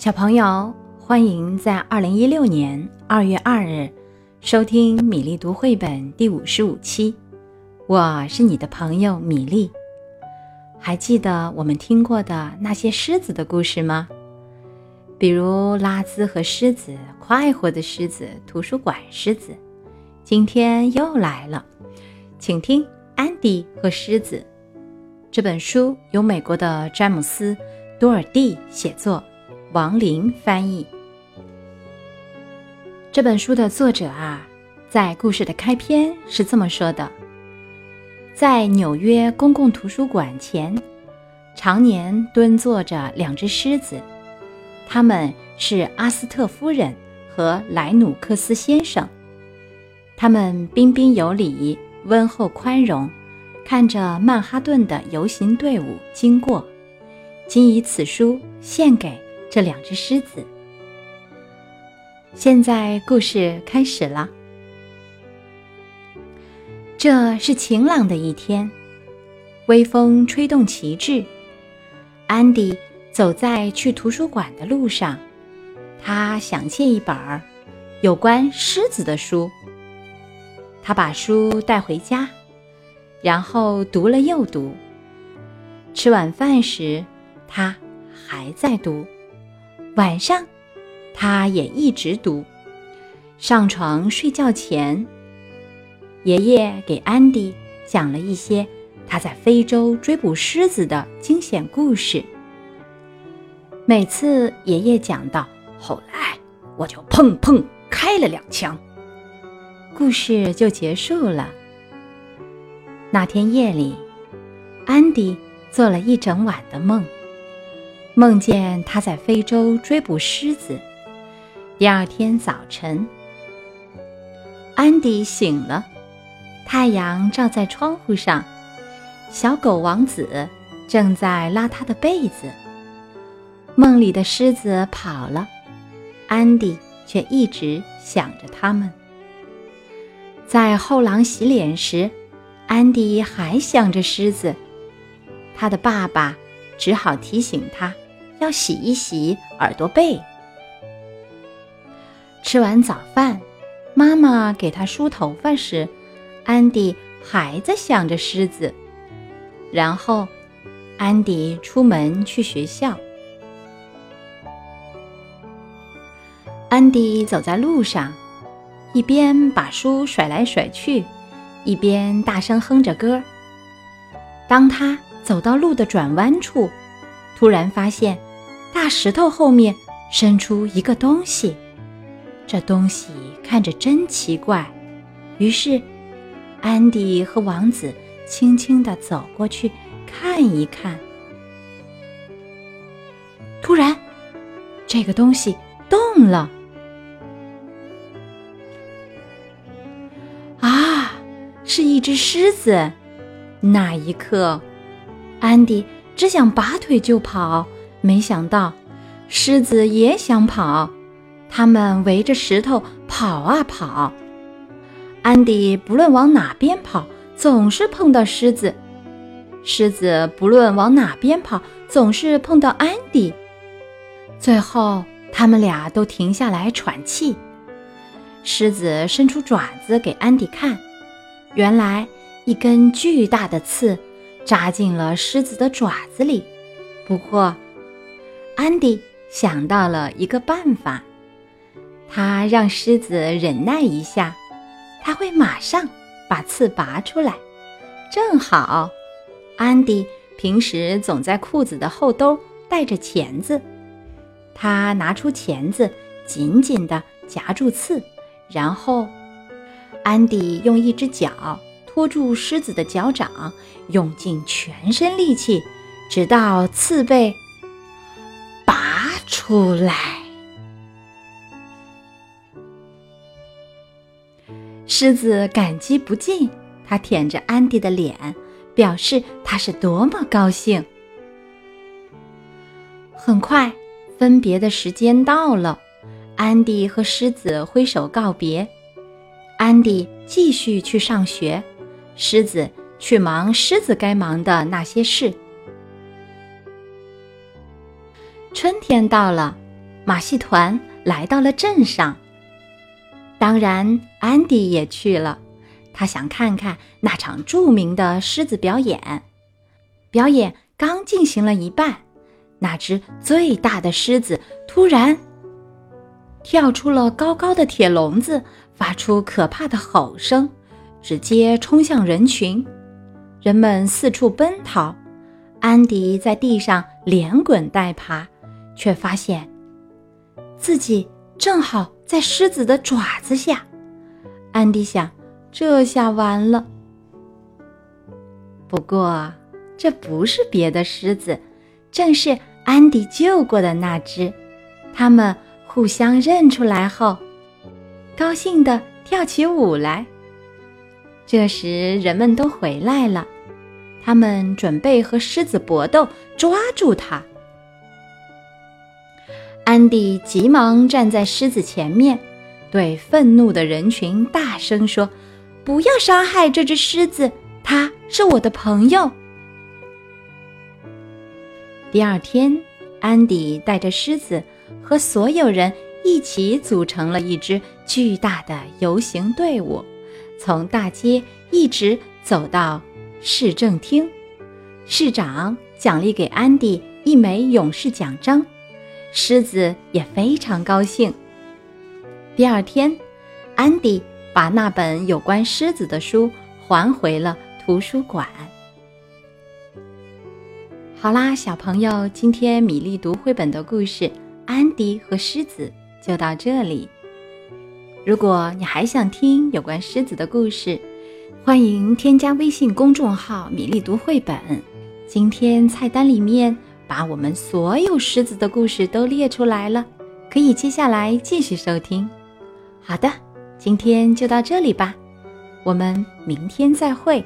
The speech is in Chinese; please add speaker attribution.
Speaker 1: 小朋友，欢迎在二零一六年二月二日收听米粒读绘本第五十五期。我是你的朋友米粒。还记得我们听过的那些狮子的故事吗？比如拉兹和狮子、快活的狮子、图书馆狮子。今天又来了，请听《安迪和狮子》这本书，由美国的詹姆斯·多尔蒂写作，王林翻译。这本书的作者啊，在故事的开篇是这么说的：在纽约公共图书馆前，常年蹲坐着两只狮子，他们是阿斯特夫人和莱努克斯先生。他们彬彬有礼、温厚宽容，看着曼哈顿的游行队伍经过，仅以此书献给这两只狮子。现在故事开始了。这是晴朗的一天，微风吹动旗帜。安迪走在去图书馆的路上，他想借一本儿有关狮子的书。他把书带回家，然后读了又读。吃晚饭时，他还在读；晚上，他也一直读。上床睡觉前，爷爷给安迪讲了一些他在非洲追捕狮子的惊险故事。每次爷爷讲到后来，我就砰砰开了两枪。故事就结束了。那天夜里，安迪做了一整晚的梦，梦见他在非洲追捕狮子。第二天早晨，安迪醒了，太阳照在窗户上，小狗王子正在拉他的被子。梦里的狮子跑了，安迪却一直想着他们。在后廊洗脸时，安迪还想着狮子。他的爸爸只好提醒他要洗一洗耳朵背。吃完早饭，妈妈给他梳头发时，安迪还在想着狮子。然后，安迪出门去学校。安迪走在路上。一边把书甩来甩去，一边大声哼着歌。当他走到路的转弯处，突然发现大石头后面伸出一个东西。这东西看着真奇怪。于是，安迪和王子轻轻地走过去看一看。突然，这个东西动了。啊是一只狮子。那一刻，安迪只想拔腿就跑，没想到狮子也想跑。他们围着石头跑啊跑。安迪不论往哪边跑，总是碰到狮子；狮子不论往哪边跑，总是碰到安迪。最后，他们俩都停下来喘气。狮子伸出爪子给安迪看。原来，一根巨大的刺扎进了狮子的爪子里。不过，安迪想到了一个办法，他让狮子忍耐一下，他会马上把刺拔出来。正好，安迪平时总在裤子的后兜带着钳子，他拿出钳子，紧紧地夹住刺，然后。安迪用一只脚托住狮子的脚掌，用尽全身力气，直到刺被出来。狮子感激不尽，它舔着安迪的脸，表示它是多么高兴。很快，分别的时间到了，安迪和狮子挥手告别。安迪继续去上学，狮子去忙狮子该忙的那些事。春天到了，马戏团来到了镇上。当然，安迪也去了，他想看看那场著名的狮子表演。表演刚进行了一半，那只最大的狮子突然跳出了高高的铁笼子，发出可怕的吼声，直接冲向人群。人们四处奔逃，安迪在地上连滚带爬，却发现自己正好在狮子的爪子下。安迪想：这下完了。不过，这不是别的狮子，正是安迪救过的那只。他们互相认出来后，高兴地跳起舞来。这时，人们都回来了，他们准备和狮子搏斗，抓住它。安迪急忙站在狮子前面，对愤怒的人群大声说：“不要伤害这只狮子，它是我的朋友。”第二天，安迪带着狮子和所有人一起组成了一支巨大的游行队伍。从大街一直走到市政厅，市长奖励给安迪一枚勇士奖章，狮子也非常高兴。第二天，安迪把那本有关狮子的书还回了图书馆。好啦，小朋友，今天米粒读绘本的故事《安迪和狮子》就到这里。如果你还想听有关狮子的故事，欢迎添加微信公众号“米粒读绘本”。今天菜单里面把我们所有狮子的故事都列出来了，可以接下来继续收听。好的，今天就到这里吧，我们明天再会。